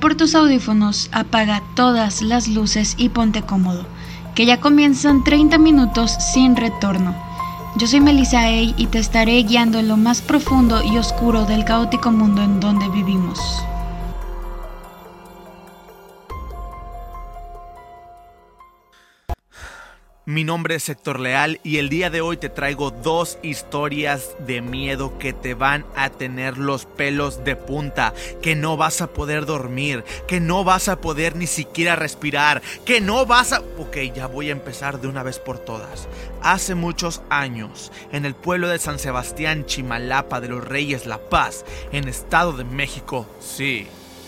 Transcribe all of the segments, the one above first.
Por tus audífonos, apaga todas las luces y ponte cómodo, que ya comienzan 30 minutos sin retorno. Yo soy Melissa A y te estaré guiando en lo más profundo y oscuro del caótico mundo en donde vivimos. Mi nombre es Héctor Leal y el día de hoy te traigo dos historias de miedo que te van a tener los pelos de punta, que no vas a poder dormir, que no vas a poder ni siquiera respirar, que no vas a... Ok, ya voy a empezar de una vez por todas. Hace muchos años, en el pueblo de San Sebastián, Chimalapa de los Reyes La Paz, en Estado de México, sí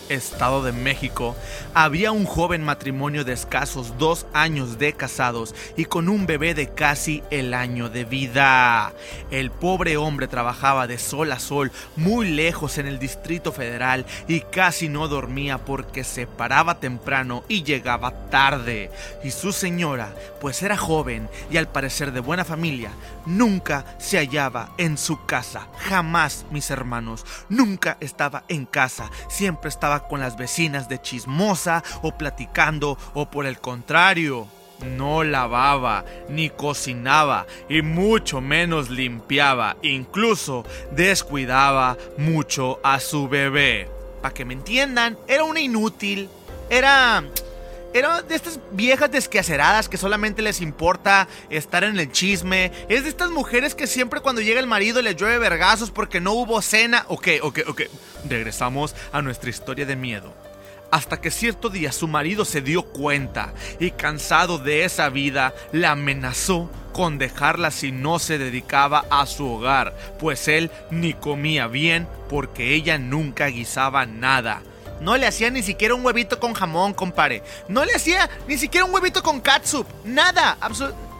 Estado de México, había un joven matrimonio de escasos dos años de casados y con un bebé de casi el año de vida. El pobre hombre trabajaba de sol a sol muy lejos en el Distrito Federal y casi no dormía porque se paraba temprano y llegaba tarde. Y su señora, pues era joven y al parecer de buena familia, nunca se hallaba en su casa. Jamás, mis hermanos, nunca estaba en casa. Siempre estaba con las vecinas de chismosa o platicando o por el contrario, no lavaba ni cocinaba y mucho menos limpiaba, incluso descuidaba mucho a su bebé. Para que me entiendan, era una inútil, era era de estas viejas desquaceradas que solamente les importa estar en el chisme. Es de estas mujeres que siempre cuando llega el marido les llueve vergazos porque no hubo cena. Ok, ok, ok. Regresamos a nuestra historia de miedo. Hasta que cierto día su marido se dio cuenta y cansado de esa vida, la amenazó con dejarla si no se dedicaba a su hogar, pues él ni comía bien porque ella nunca guisaba nada. No le hacía ni siquiera un huevito con jamón, compare. No le hacía ni siquiera un huevito con catsup. Nada.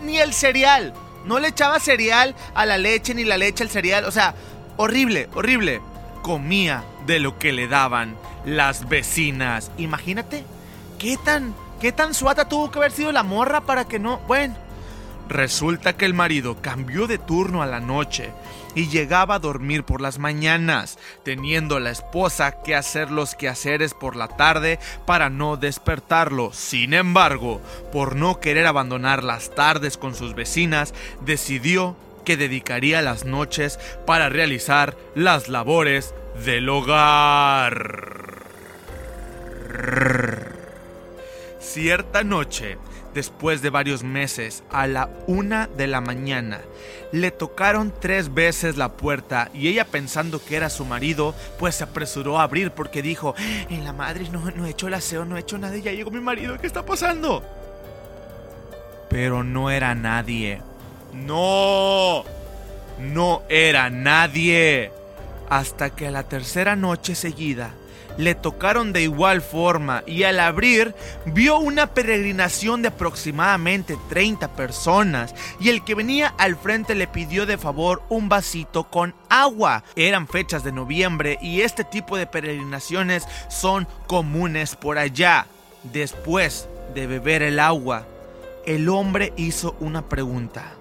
Ni el cereal. No le echaba cereal a la leche ni la leche al cereal. O sea, horrible, horrible. Comía de lo que le daban las vecinas. Imagínate. ¿Qué tan, qué tan suata tuvo que haber sido la morra para que no... Bueno. Resulta que el marido cambió de turno a la noche y llegaba a dormir por las mañanas, teniendo la esposa que hacer los quehaceres por la tarde para no despertarlo. Sin embargo, por no querer abandonar las tardes con sus vecinas, decidió que dedicaría las noches para realizar las labores del hogar. Cierta noche, después de varios meses, a la una de la mañana, le tocaron tres veces la puerta y ella pensando que era su marido, pues se apresuró a abrir porque dijo, en la madre no, no he hecho el aseo, no he hecho nada y ya llegó mi marido, ¿qué está pasando? Pero no era nadie. No, no era nadie. Hasta que a la tercera noche seguida, le tocaron de igual forma y al abrir vio una peregrinación de aproximadamente 30 personas y el que venía al frente le pidió de favor un vasito con agua. Eran fechas de noviembre y este tipo de peregrinaciones son comunes por allá. Después de beber el agua, el hombre hizo una pregunta.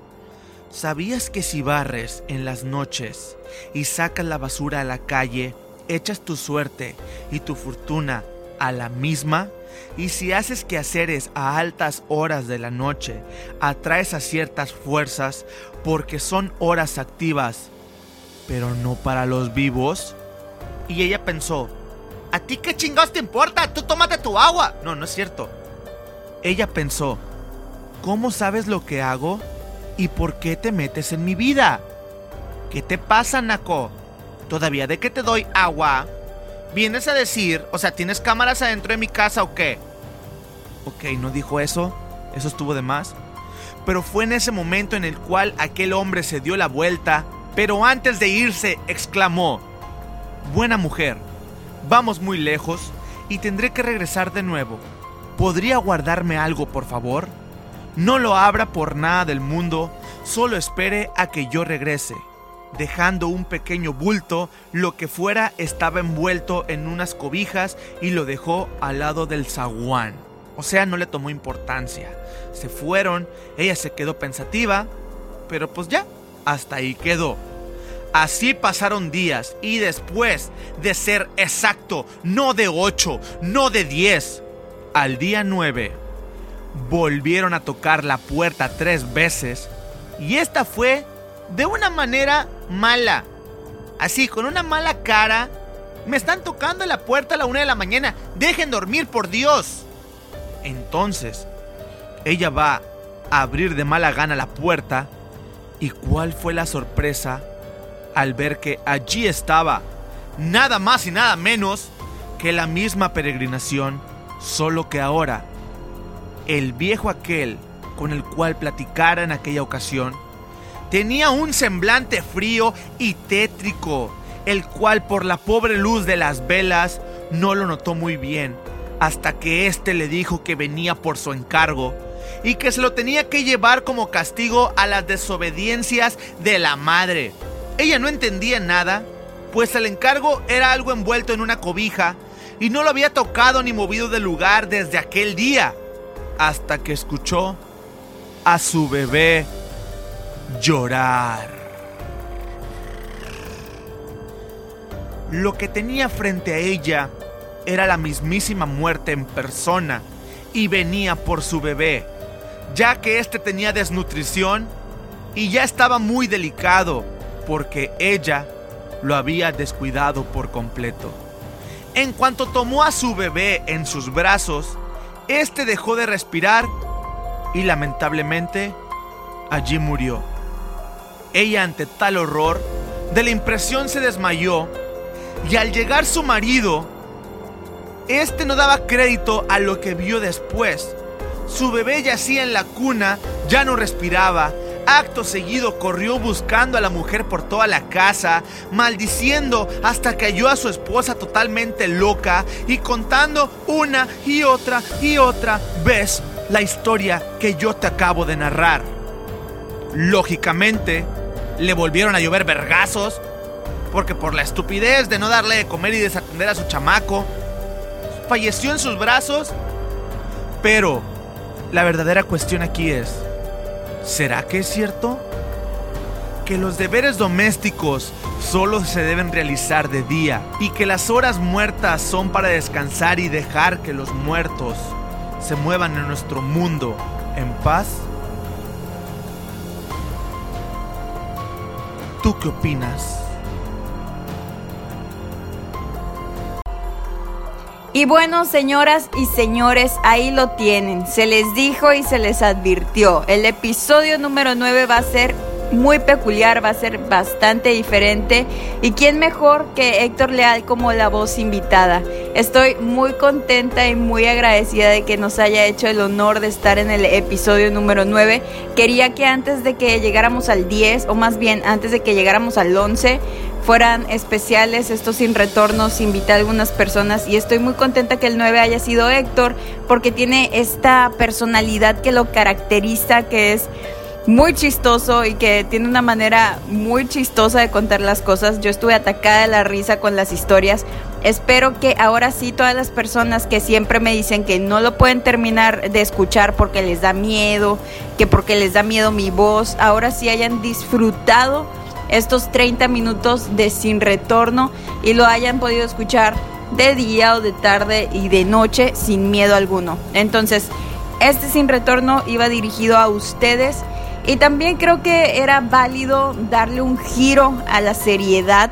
¿Sabías que si barres en las noches y sacas la basura a la calle, echas tu suerte y tu fortuna a la misma, y si haces quehaceres a altas horas de la noche, atraes a ciertas fuerzas porque son horas activas, pero no para los vivos. Y ella pensó, ¿a ti qué chingados te importa? Tú tómate tu agua. No, no es cierto. Ella pensó, ¿cómo sabes lo que hago? ¿Y por qué te metes en mi vida? ¿Qué te pasa, Nako? Todavía de que te doy agua, vienes a decir, o sea, ¿tienes cámaras adentro de mi casa o qué? Ok, no dijo eso, eso estuvo de más. Pero fue en ese momento en el cual aquel hombre se dio la vuelta, pero antes de irse exclamó, Buena mujer, vamos muy lejos y tendré que regresar de nuevo. ¿Podría guardarme algo, por favor? No lo abra por nada del mundo, solo espere a que yo regrese dejando un pequeño bulto, lo que fuera estaba envuelto en unas cobijas y lo dejó al lado del zaguán. O sea, no le tomó importancia. Se fueron, ella se quedó pensativa, pero pues ya, hasta ahí quedó. Así pasaron días y después de ser exacto, no de 8, no de 10, al día 9, volvieron a tocar la puerta tres veces y esta fue de una manera mala. Así, con una mala cara. Me están tocando la puerta a la una de la mañana. Dejen dormir, por Dios. Entonces, ella va a abrir de mala gana la puerta. ¿Y cuál fue la sorpresa al ver que allí estaba nada más y nada menos que la misma peregrinación, solo que ahora el viejo aquel con el cual platicara en aquella ocasión tenía un semblante frío y tétrico, el cual por la pobre luz de las velas no lo notó muy bien, hasta que éste le dijo que venía por su encargo y que se lo tenía que llevar como castigo a las desobediencias de la madre. Ella no entendía nada, pues el encargo era algo envuelto en una cobija y no lo había tocado ni movido del lugar desde aquel día, hasta que escuchó a su bebé llorar. Lo que tenía frente a ella era la mismísima muerte en persona y venía por su bebé, ya que éste tenía desnutrición y ya estaba muy delicado porque ella lo había descuidado por completo. En cuanto tomó a su bebé en sus brazos, este dejó de respirar y lamentablemente allí murió. Ella ante tal horror, de la impresión se desmayó y al llegar su marido, este no daba crédito a lo que vio después. Su bebé yacía en la cuna, ya no respiraba, Acto seguido corrió buscando a la mujer por toda la casa, maldiciendo hasta que halló a su esposa totalmente loca y contando una y otra y otra vez la historia que yo te acabo de narrar. Lógicamente, le volvieron a llover vergazos, porque por la estupidez de no darle de comer y desatender a su chamaco, falleció en sus brazos. Pero la verdadera cuestión aquí es, ¿Será que es cierto? Que los deberes domésticos solo se deben realizar de día y que las horas muertas son para descansar y dejar que los muertos se muevan en nuestro mundo en paz? ¿Tú qué opinas? Y bueno, señoras y señores, ahí lo tienen. Se les dijo y se les advirtió. El episodio número 9 va a ser muy peculiar, va a ser bastante diferente. ¿Y quién mejor que Héctor Leal como la voz invitada? Estoy muy contenta y muy agradecida de que nos haya hecho el honor de estar en el episodio número 9. Quería que antes de que llegáramos al 10, o más bien antes de que llegáramos al 11, fueran especiales, estos sin retornos, invité a algunas personas y estoy muy contenta que el 9 haya sido Héctor porque tiene esta personalidad que lo caracteriza, que es muy chistoso y que tiene una manera muy chistosa de contar las cosas. Yo estuve atacada de la risa con las historias. Espero que ahora sí todas las personas que siempre me dicen que no lo pueden terminar de escuchar porque les da miedo, que porque les da miedo mi voz, ahora sí hayan disfrutado estos 30 minutos de sin retorno y lo hayan podido escuchar de día o de tarde y de noche sin miedo alguno. Entonces, este sin retorno iba dirigido a ustedes y también creo que era válido darle un giro a la seriedad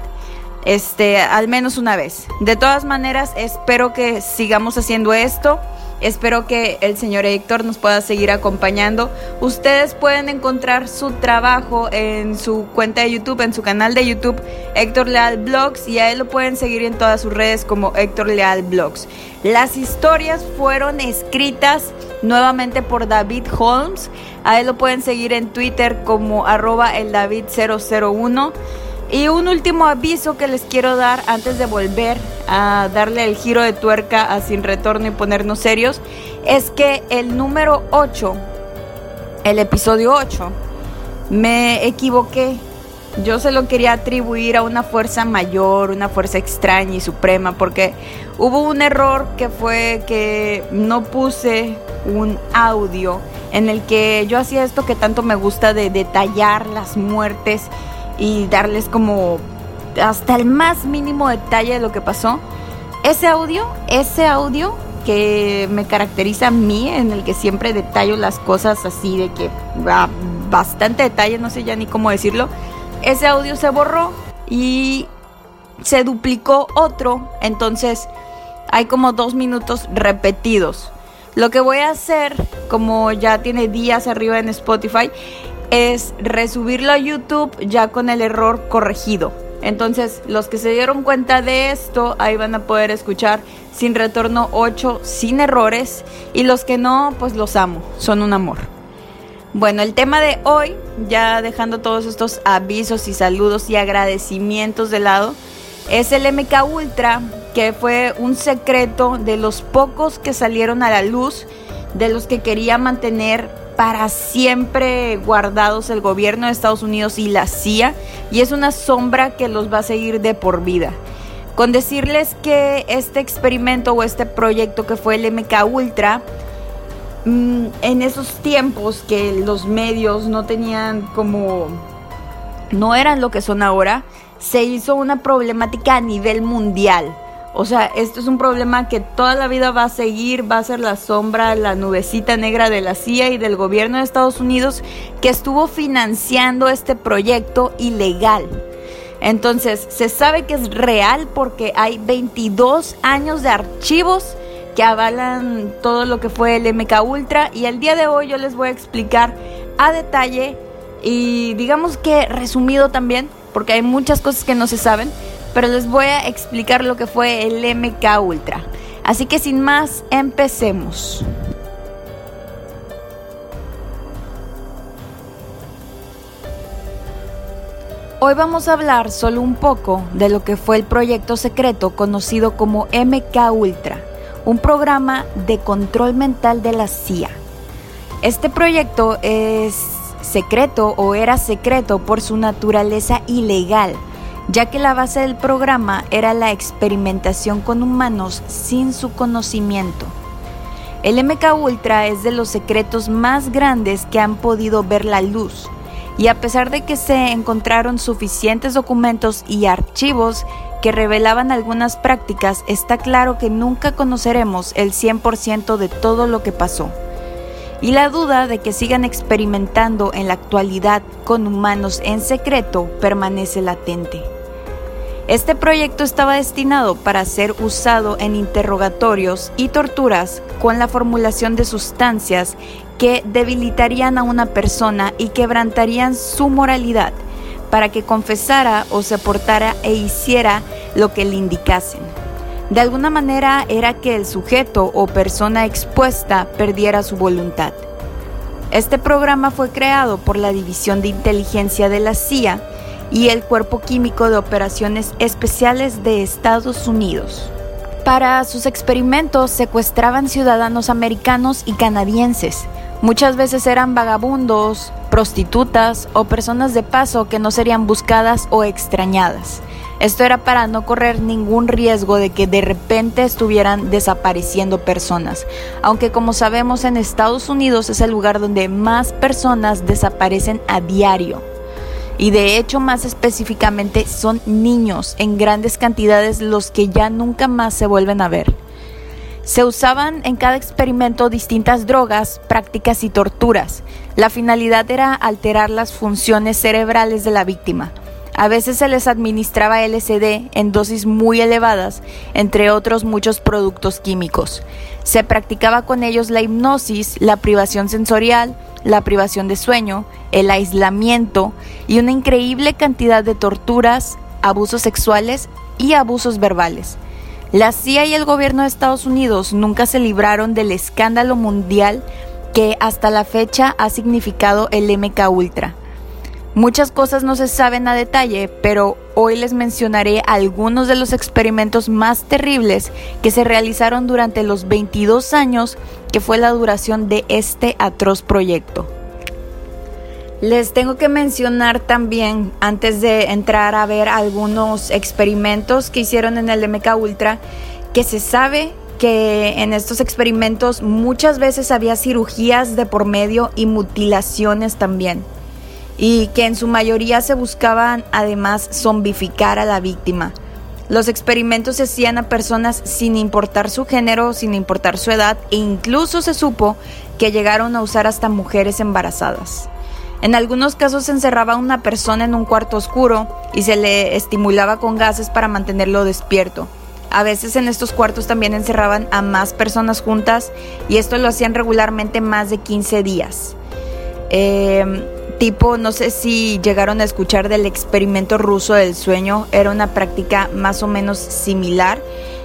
este al menos una vez. De todas maneras, espero que sigamos haciendo esto. Espero que el señor Héctor nos pueda seguir acompañando. Ustedes pueden encontrar su trabajo en su cuenta de YouTube, en su canal de YouTube, Héctor Leal Blogs, y a él lo pueden seguir en todas sus redes como Héctor Leal Blogs. Las historias fueron escritas nuevamente por David Holmes. A él lo pueden seguir en Twitter como arroba el David 001. Y un último aviso que les quiero dar antes de volver a darle el giro de tuerca a Sin Retorno y ponernos serios, es que el número 8, el episodio 8, me equivoqué. Yo se lo quería atribuir a una fuerza mayor, una fuerza extraña y suprema, porque hubo un error que fue que no puse un audio en el que yo hacía esto que tanto me gusta de detallar las muertes y darles como hasta el más mínimo detalle de lo que pasó. Ese audio, ese audio que me caracteriza a mí, en el que siempre detallo las cosas así de que va bastante detalle, no sé ya ni cómo decirlo. Ese audio se borró y se duplicó otro, entonces hay como dos minutos repetidos. Lo que voy a hacer, como ya tiene días arriba en Spotify, es resubirlo a YouTube ya con el error corregido. Entonces, los que se dieron cuenta de esto, ahí van a poder escuchar sin retorno 8 sin errores. Y los que no, pues los amo, son un amor. Bueno, el tema de hoy, ya dejando todos estos avisos y saludos y agradecimientos de lado, es el MK Ultra, que fue un secreto de los pocos que salieron a la luz, de los que quería mantener para siempre guardados el gobierno de Estados Unidos y la CIA, y es una sombra que los va a seguir de por vida. Con decirles que este experimento o este proyecto que fue el MK Ultra, mm, en esos tiempos que los medios no tenían como, no eran lo que son ahora, se hizo una problemática a nivel mundial. O sea, esto es un problema que toda la vida va a seguir, va a ser la sombra, la nubecita negra de la CIA y del gobierno de Estados Unidos que estuvo financiando este proyecto ilegal. Entonces, se sabe que es real porque hay 22 años de archivos que avalan todo lo que fue el MK Ultra y el día de hoy yo les voy a explicar a detalle y digamos que resumido también porque hay muchas cosas que no se saben, pero les voy a explicar lo que fue el MK Ultra. Así que sin más, empecemos. Hoy vamos a hablar solo un poco de lo que fue el proyecto secreto conocido como MK Ultra, un programa de control mental de la CIA. Este proyecto es secreto o era secreto por su naturaleza ilegal, ya que la base del programa era la experimentación con humanos sin su conocimiento. El MK Ultra es de los secretos más grandes que han podido ver la luz, y a pesar de que se encontraron suficientes documentos y archivos que revelaban algunas prácticas, está claro que nunca conoceremos el 100% de todo lo que pasó y la duda de que sigan experimentando en la actualidad con humanos en secreto permanece latente. Este proyecto estaba destinado para ser usado en interrogatorios y torturas con la formulación de sustancias que debilitarían a una persona y quebrantarían su moralidad para que confesara o se portara e hiciera lo que le indicasen. De alguna manera era que el sujeto o persona expuesta perdiera su voluntad. Este programa fue creado por la División de Inteligencia de la CIA y el Cuerpo Químico de Operaciones Especiales de Estados Unidos. Para sus experimentos secuestraban ciudadanos americanos y canadienses. Muchas veces eran vagabundos, prostitutas o personas de paso que no serían buscadas o extrañadas. Esto era para no correr ningún riesgo de que de repente estuvieran desapareciendo personas, aunque como sabemos en Estados Unidos es el lugar donde más personas desaparecen a diario. Y de hecho más específicamente son niños en grandes cantidades los que ya nunca más se vuelven a ver. Se usaban en cada experimento distintas drogas, prácticas y torturas. La finalidad era alterar las funciones cerebrales de la víctima a veces se les administraba LSD en dosis muy elevadas, entre otros muchos productos químicos. Se practicaba con ellos la hipnosis, la privación sensorial, la privación de sueño, el aislamiento y una increíble cantidad de torturas, abusos sexuales y abusos verbales. La CIA y el gobierno de Estados Unidos nunca se libraron del escándalo mundial que hasta la fecha ha significado el MK Ultra. Muchas cosas no se saben a detalle, pero hoy les mencionaré algunos de los experimentos más terribles que se realizaron durante los 22 años que fue la duración de este atroz proyecto. Les tengo que mencionar también, antes de entrar a ver algunos experimentos que hicieron en el MK Ultra, que se sabe que en estos experimentos muchas veces había cirugías de por medio y mutilaciones también. Y que en su mayoría se buscaban además zombificar a la víctima. Los experimentos se hacían a personas sin importar su género, sin importar su edad e incluso se supo que llegaron a usar hasta mujeres embarazadas. En algunos casos se encerraba a una persona en un cuarto oscuro y se le estimulaba con gases para mantenerlo despierto. A veces en estos cuartos también encerraban a más personas juntas y esto lo hacían regularmente más de 15 días. Eh, tipo, no sé si llegaron a escuchar del experimento ruso del sueño, era una práctica más o menos similar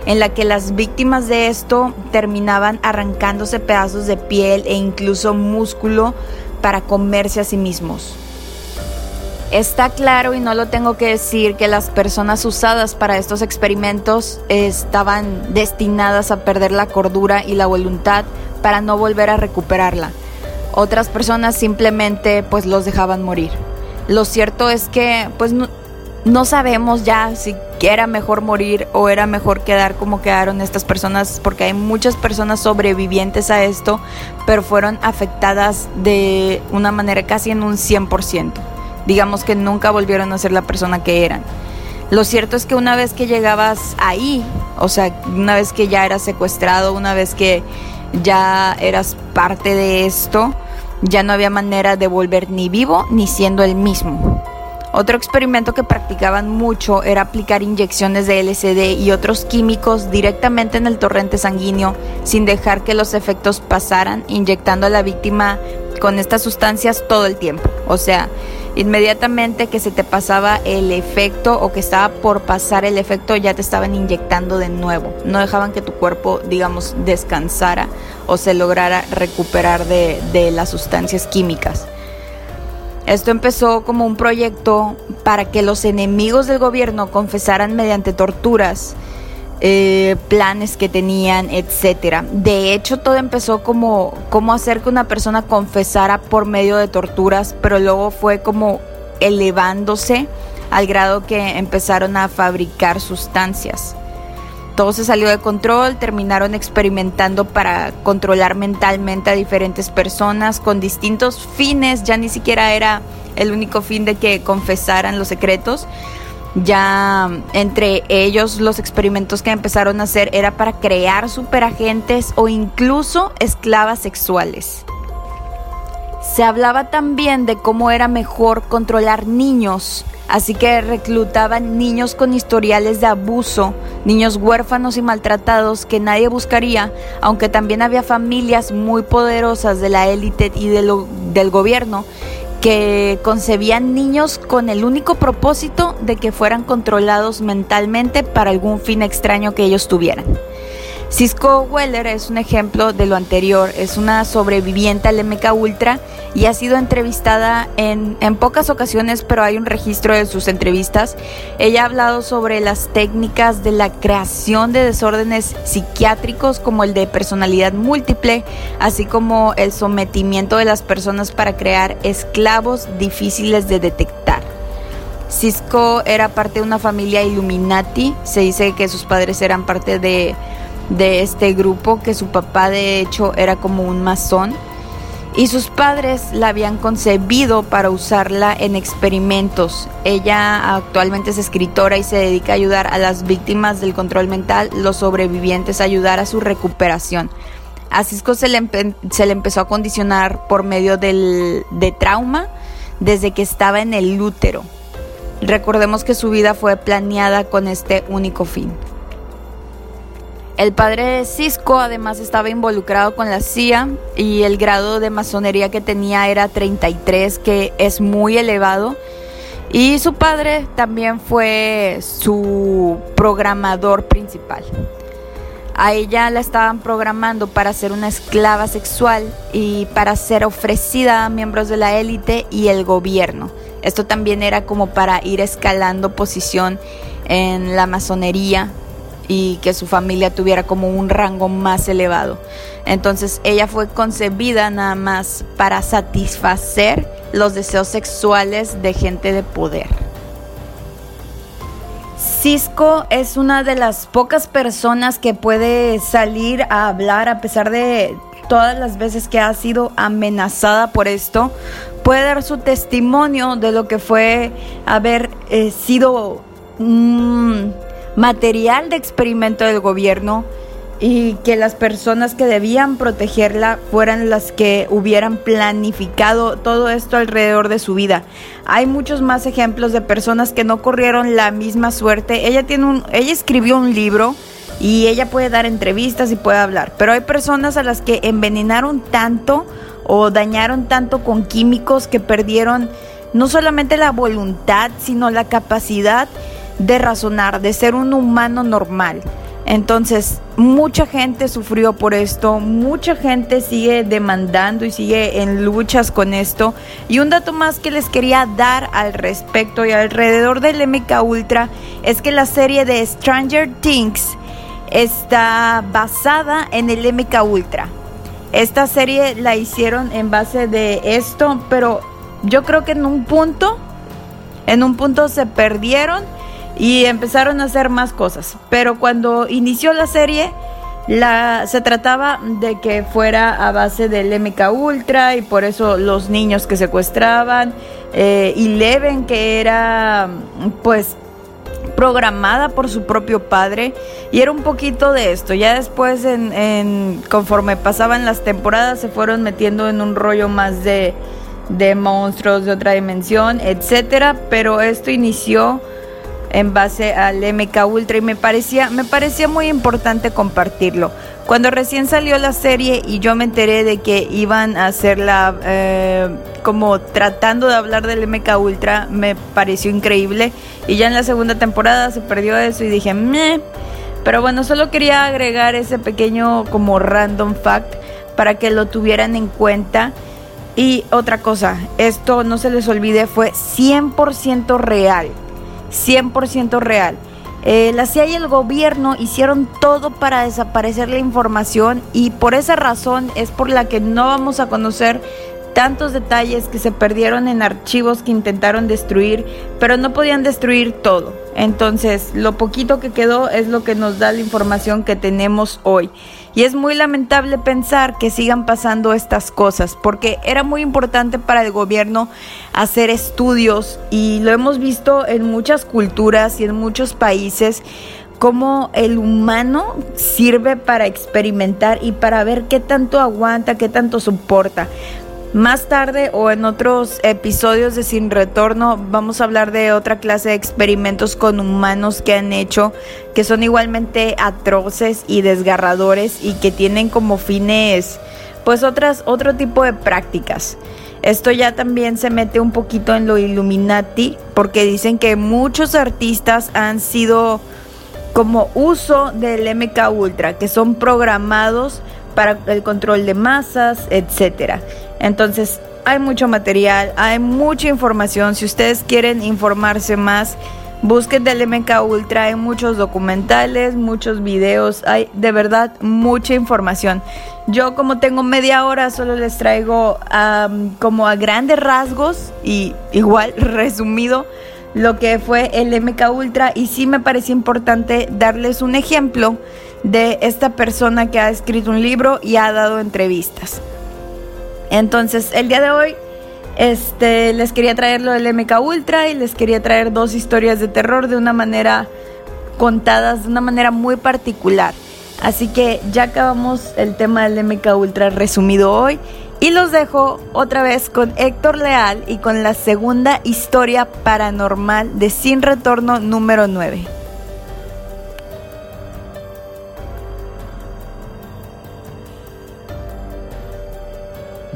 en la que las víctimas de esto terminaban arrancándose pedazos de piel e incluso músculo para comerse a sí mismos. Está claro y no lo tengo que decir que las personas usadas para estos experimentos estaban destinadas a perder la cordura y la voluntad para no volver a recuperarla. Otras personas simplemente pues los dejaban morir. Lo cierto es que pues no, sabemos ya si era mejor morir o era mejor quedar como quedaron estas personas porque hay muchas personas sobrevivientes a esto pero fueron afectadas de una manera casi en un 100%. Digamos que nunca volvieron a ser la persona que eran. Lo cierto es que una vez que llegabas ahí, o sea, una vez que ya eras secuestrado, una vez que ya eras parte de esto, ya no había manera de volver ni vivo ni siendo el mismo. Otro experimento que practicaban mucho era aplicar inyecciones de LSD y otros químicos directamente en el torrente sanguíneo sin dejar que los efectos pasaran, inyectando a la víctima con estas sustancias todo el tiempo. O sea, inmediatamente que se te pasaba el efecto o que estaba por pasar el efecto, ya te estaban inyectando de nuevo. No dejaban que tu cuerpo, digamos, descansara o se lograra recuperar de, de las sustancias químicas. Esto empezó como un proyecto para que los enemigos del gobierno confesaran mediante torturas eh, planes que tenían, etcétera. De hecho, todo empezó como, como hacer que una persona confesara por medio de torturas, pero luego fue como elevándose al grado que empezaron a fabricar sustancias. Todo se salió de control, terminaron experimentando para controlar mentalmente a diferentes personas con distintos fines, ya ni siquiera era el único fin de que confesaran los secretos, ya entre ellos los experimentos que empezaron a hacer era para crear superagentes o incluso esclavas sexuales. Se hablaba también de cómo era mejor controlar niños, así que reclutaban niños con historiales de abuso, niños huérfanos y maltratados que nadie buscaría, aunque también había familias muy poderosas de la élite y del gobierno que concebían niños con el único propósito de que fueran controlados mentalmente para algún fin extraño que ellos tuvieran. Cisco Weller es un ejemplo de lo anterior, es una sobreviviente al MK Ultra y ha sido entrevistada en, en, pocas ocasiones, pero hay un registro de sus entrevistas. Ella ha hablado sobre las técnicas de la creación de desórdenes psiquiátricos como el de personalidad múltiple, así como el sometimiento de las personas para crear esclavos difíciles de detectar. Cisco era parte de una familia Illuminati, se dice que sus padres eran parte de de este grupo, que su papá de hecho era como un masón, y sus padres la habían concebido para usarla en experimentos. Ella actualmente es escritora y se dedica a ayudar a las víctimas del control mental, los sobrevivientes, a ayudar a su recuperación. A Cisco se le, se le empezó a condicionar por medio del, de trauma desde que estaba en el útero. Recordemos que su vida fue planeada con este único fin. El padre de Cisco además estaba involucrado con la CIA y el grado de masonería que tenía era 33, que es muy elevado. Y su padre también fue su programador principal. A ella la estaban programando para ser una esclava sexual y para ser ofrecida a miembros de la élite y el gobierno. Esto también era como para ir escalando posición en la masonería y que su familia tuviera como un rango más elevado. Entonces ella fue concebida nada más para satisfacer los deseos sexuales de gente de poder. Cisco es una de las pocas personas que puede salir a hablar a pesar de todas las veces que ha sido amenazada por esto, puede dar su testimonio de lo que fue haber eh, sido un material de experimento del gobierno y que las personas que debían protegerla fueran las que hubieran planificado todo esto alrededor de su vida. Hay muchos más ejemplos de personas que no corrieron la misma suerte. Ella tiene un ella escribió un libro y ella puede dar entrevistas y puede hablar, pero hay personas a las que envenenaron tanto o dañaron tanto con químicos que perdieron no solamente la voluntad, sino la capacidad de razonar, de ser un humano normal. Entonces, mucha gente sufrió por esto, mucha gente sigue demandando y sigue en luchas con esto. Y un dato más que les quería dar al respecto y alrededor del MK Ultra es que la serie de Stranger Things está basada en el MK Ultra. Esta serie la hicieron en base de esto, pero yo creo que en un punto, en un punto se perdieron y empezaron a hacer más cosas. Pero cuando inició la serie, la, se trataba de que fuera a base del MK Ultra y por eso los niños que secuestraban eh, y Leven que era pues programada por su propio padre y era un poquito de esto. Ya después, en, en, conforme pasaban las temporadas, se fueron metiendo en un rollo más de, de monstruos de otra dimensión, etcétera. Pero esto inició en base al MK Ultra y me parecía, me parecía muy importante compartirlo. Cuando recién salió la serie y yo me enteré de que iban a hacerla eh, como tratando de hablar del MK Ultra, me pareció increíble. Y ya en la segunda temporada se perdió eso y dije, meh. Pero bueno, solo quería agregar ese pequeño como random fact para que lo tuvieran en cuenta. Y otra cosa, esto no se les olvide, fue 100% real. 100% real. Eh, la CIA y el gobierno hicieron todo para desaparecer la información y por esa razón es por la que no vamos a conocer tantos detalles que se perdieron en archivos que intentaron destruir, pero no podían destruir todo. Entonces, lo poquito que quedó es lo que nos da la información que tenemos hoy. Y es muy lamentable pensar que sigan pasando estas cosas, porque era muy importante para el gobierno hacer estudios y lo hemos visto en muchas culturas y en muchos países cómo el humano sirve para experimentar y para ver qué tanto aguanta, qué tanto soporta. Más tarde o en otros episodios de Sin Retorno vamos a hablar de otra clase de experimentos con humanos que han hecho que son igualmente atroces y desgarradores y que tienen como fines pues otras otro tipo de prácticas. Esto ya también se mete un poquito en lo Illuminati porque dicen que muchos artistas han sido como uso del MK Ultra, que son programados para el control de masas, etcétera. Entonces, hay mucho material, hay mucha información. Si ustedes quieren informarse más, busquen del MK Ultra. Hay muchos documentales, muchos videos. Hay de verdad mucha información. Yo como tengo media hora solo les traigo como a grandes rasgos y igual resumido lo que fue el MK Ultra y sí me parece importante darles un ejemplo de esta persona que ha escrito un libro y ha dado entrevistas. Entonces, el día de hoy este, les quería traer lo del MK Ultra y les quería traer dos historias de terror de una manera contadas, de una manera muy particular. Así que ya acabamos el tema del MK Ultra resumido hoy y los dejo otra vez con Héctor Leal y con la segunda historia paranormal de Sin Retorno número 9.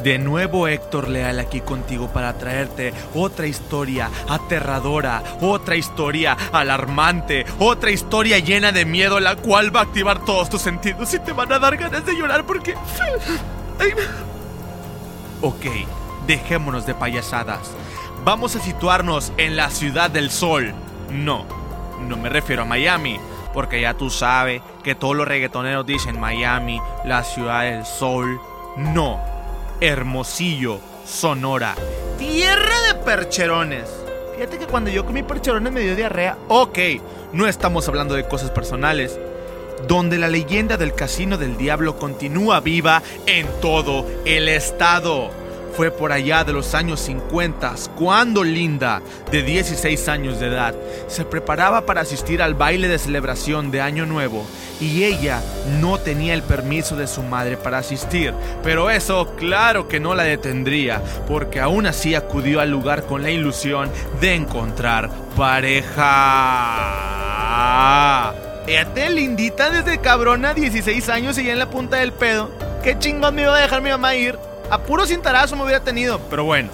De nuevo Héctor Leal aquí contigo para traerte otra historia aterradora, otra historia alarmante, otra historia llena de miedo la cual va a activar todos tus sentidos y te van a dar ganas de llorar porque... Ok, dejémonos de payasadas. Vamos a situarnos en la ciudad del sol. No, no me refiero a Miami, porque ya tú sabes que todos los reggaetoneros dicen Miami, la ciudad del sol. No, Hermosillo, Sonora, tierra de percherones. Fíjate que cuando yo comí percherones me dio diarrea. Ok, no estamos hablando de cosas personales. Donde la leyenda del casino del diablo continúa viva en todo el estado. Fue por allá de los años 50 cuando Linda, de 16 años de edad, se preparaba para asistir al baile de celebración de Año Nuevo y ella no tenía el permiso de su madre para asistir. Pero eso claro que no la detendría, porque aún así acudió al lugar con la ilusión de encontrar pareja. Fíjate, lindita desde cabrona, 16 años y ya en la punta del pedo. ¿Qué chingón me iba a dejar mi mamá ir? A puro cintarazo me hubiera tenido, pero bueno.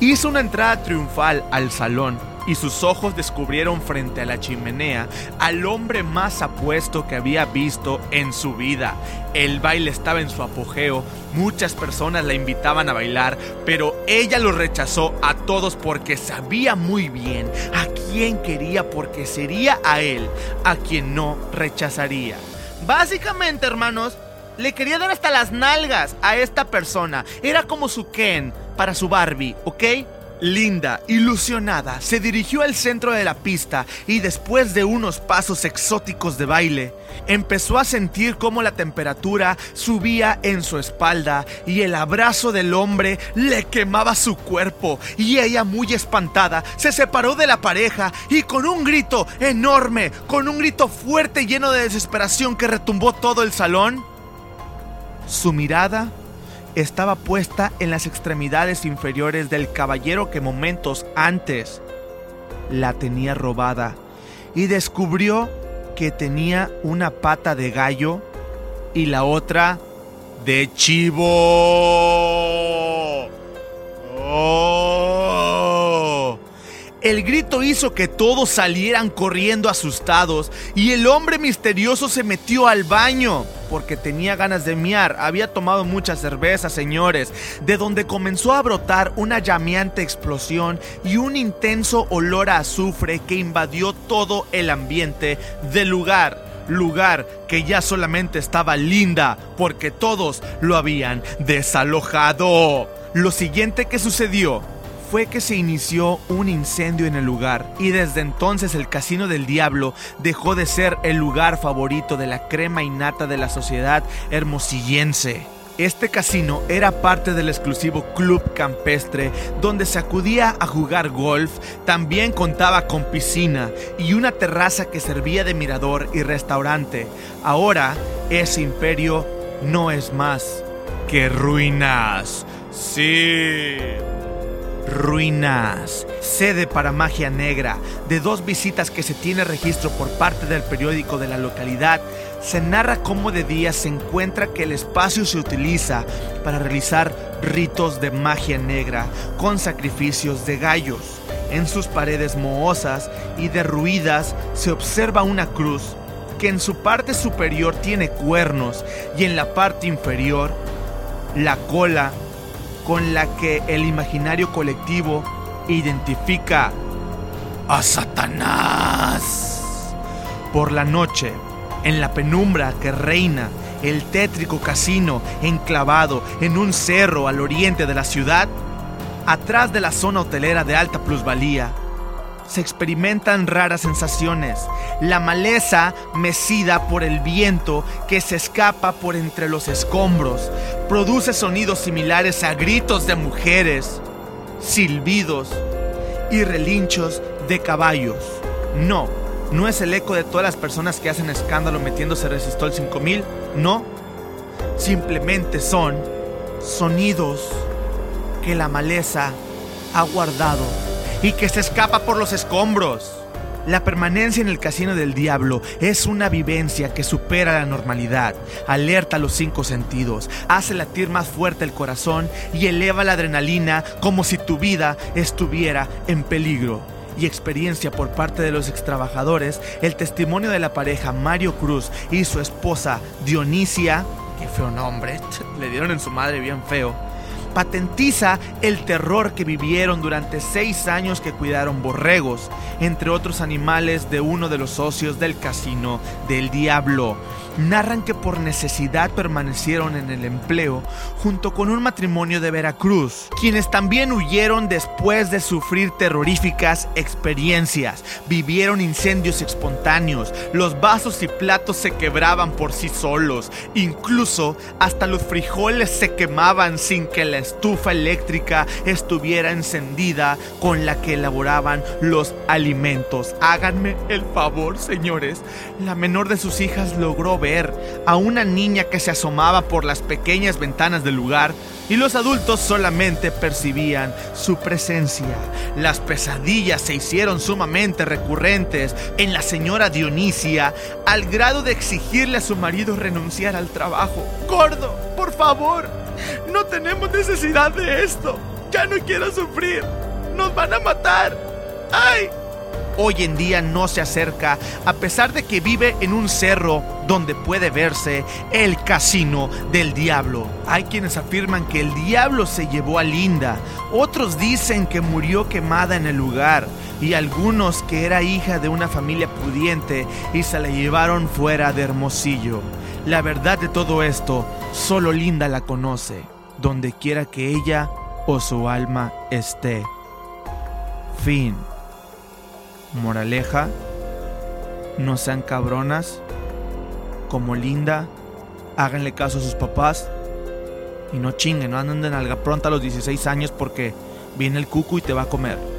Hizo una entrada triunfal al salón y sus ojos descubrieron frente a la chimenea al hombre más apuesto que había visto en su vida. El baile estaba en su apogeo, muchas personas la invitaban a bailar, pero ella lo rechazó a todos porque sabía muy bien a quién quería porque sería a él a quien no rechazaría. Básicamente, hermanos, le quería dar hasta las nalgas a esta persona. Era como su Ken para su Barbie, ¿ok? Linda, ilusionada, se dirigió al centro de la pista y después de unos pasos exóticos de baile, empezó a sentir cómo la temperatura subía en su espalda y el abrazo del hombre le quemaba su cuerpo y ella muy espantada se separó de la pareja y con un grito enorme, con un grito fuerte lleno de desesperación que retumbó todo el salón, su mirada estaba puesta en las extremidades inferiores del caballero que momentos antes la tenía robada y descubrió que tenía una pata de gallo y la otra de chivo. Oh. El grito hizo que todos salieran corriendo asustados y el hombre misterioso se metió al baño porque tenía ganas de miar. Había tomado mucha cerveza, señores, de donde comenzó a brotar una llameante explosión y un intenso olor a azufre que invadió todo el ambiente del lugar lugar que ya solamente estaba linda porque todos lo habían desalojado. Lo siguiente que sucedió fue que se inició un incendio en el lugar y desde entonces el Casino del Diablo dejó de ser el lugar favorito de la crema innata de la sociedad hermosillense. Este casino era parte del exclusivo club campestre donde se acudía a jugar golf, también contaba con piscina y una terraza que servía de mirador y restaurante. Ahora ese imperio no es más que ruinas. Sí. Ruinas, sede para magia negra, de dos visitas que se tiene registro por parte del periódico de la localidad, se narra cómo de día se encuentra que el espacio se utiliza para realizar ritos de magia negra con sacrificios de gallos. En sus paredes mohosas y derruidas se observa una cruz que en su parte superior tiene cuernos y en la parte inferior la cola con la que el imaginario colectivo identifica a Satanás. Por la noche, en la penumbra que reina el tétrico casino enclavado en un cerro al oriente de la ciudad, atrás de la zona hotelera de alta plusvalía, se experimentan raras sensaciones. La maleza mecida por el viento que se escapa por entre los escombros produce sonidos similares a gritos de mujeres, silbidos y relinchos de caballos. No, no es el eco de todas las personas que hacen escándalo metiéndose Resistol 5000, no. Simplemente son sonidos que la maleza ha guardado y que se escapa por los escombros. La permanencia en el casino del diablo es una vivencia que supera la normalidad, alerta los cinco sentidos, hace latir más fuerte el corazón y eleva la adrenalina como si tu vida estuviera en peligro. Y experiencia por parte de los extrabajadores, el testimonio de la pareja Mario Cruz y su esposa Dionisia, qué feo nombre, le dieron en su madre bien feo, patentiza el terror que vivieron durante seis años que cuidaron borregos, entre otros animales de uno de los socios del casino del diablo. Narran que por necesidad permanecieron en el empleo junto con un matrimonio de Veracruz, quienes también huyeron después de sufrir terroríficas experiencias. Vivieron incendios espontáneos, los vasos y platos se quebraban por sí solos, incluso hasta los frijoles se quemaban sin que la estufa eléctrica estuviera encendida con la que elaboraban los alimentos. Háganme el favor, señores. La menor de sus hijas logró ver a una niña que se asomaba por las pequeñas ventanas del lugar y los adultos solamente percibían su presencia. Las pesadillas se hicieron sumamente recurrentes en la señora Dionisia al grado de exigirle a su marido renunciar al trabajo. Gordo, por favor, no tenemos necesidad de esto. Ya no quiero sufrir. Nos van a matar. ¡Ay! hoy en día no se acerca a pesar de que vive en un cerro donde puede verse el casino del diablo. Hay quienes afirman que el diablo se llevó a Linda, otros dicen que murió quemada en el lugar y algunos que era hija de una familia pudiente y se la llevaron fuera de Hermosillo. La verdad de todo esto, solo Linda la conoce, donde quiera que ella o su alma esté. Fin. Moraleja, no sean cabronas, como Linda, háganle caso a sus papás y no chinguen, no anden de nalga pronta a los 16 años porque viene el cucu y te va a comer.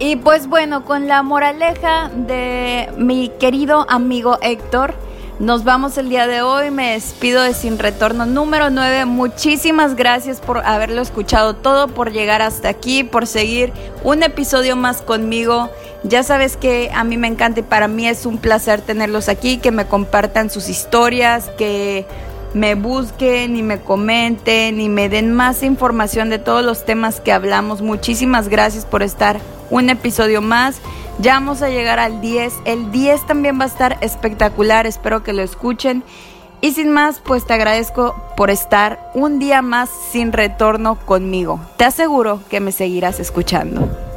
Y pues bueno, con la moraleja de mi querido amigo Héctor, nos vamos el día de hoy. Me despido de Sin Retorno número 9. Muchísimas gracias por haberlo escuchado todo, por llegar hasta aquí, por seguir un episodio más conmigo. Ya sabes que a mí me encanta y para mí es un placer tenerlos aquí, que me compartan sus historias, que me busquen y me comenten y me den más información de todos los temas que hablamos. Muchísimas gracias por estar un episodio más. Ya vamos a llegar al 10. El 10 también va a estar espectacular. Espero que lo escuchen. Y sin más, pues te agradezco por estar un día más sin retorno conmigo. Te aseguro que me seguirás escuchando.